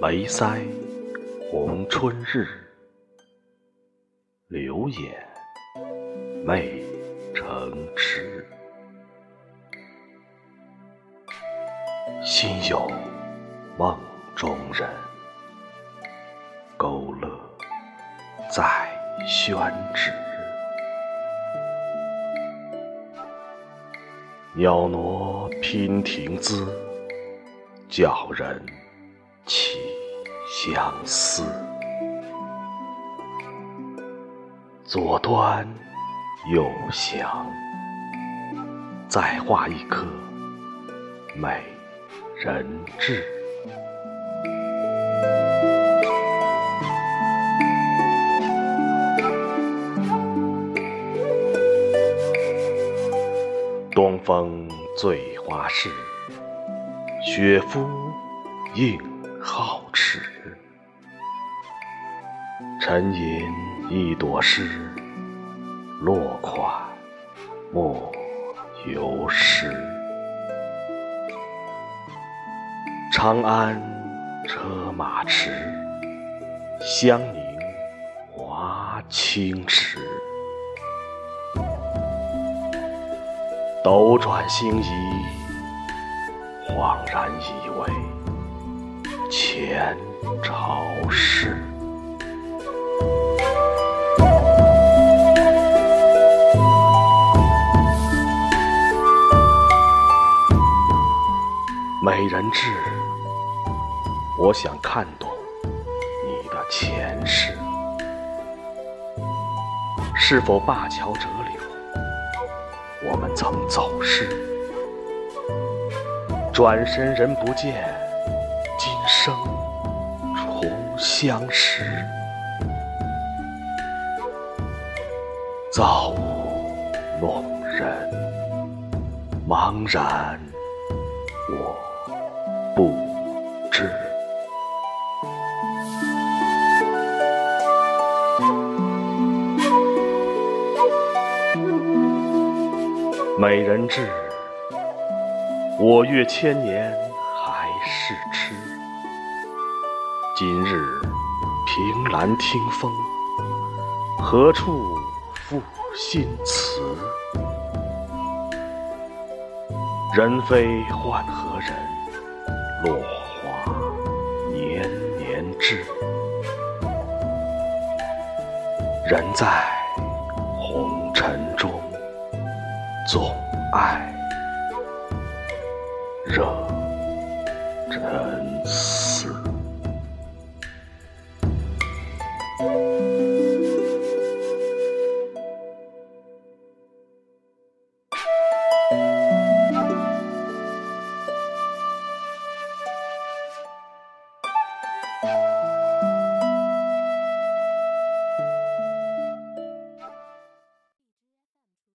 眉腮红春日，柳眼媚成痴。心有梦中人，勾勒在宣纸。袅娜娉婷姿，叫人起相思。左端右想，再画一颗美人质。东风醉花市，雪肤映皓齿。沉吟一朵诗，落款莫由诗。长安车马迟，香凝华清池。斗转星移，恍然以为前朝事。美人痣，我想看懂你的前世，是否灞桥折柳？我们曾走失，转身人不见，今生重相识。造物弄人，茫然我美人痣，我阅千年还是痴。今日凭栏听风，何处复新词？人非换何人？落花年年知。人在爱、热、沉思。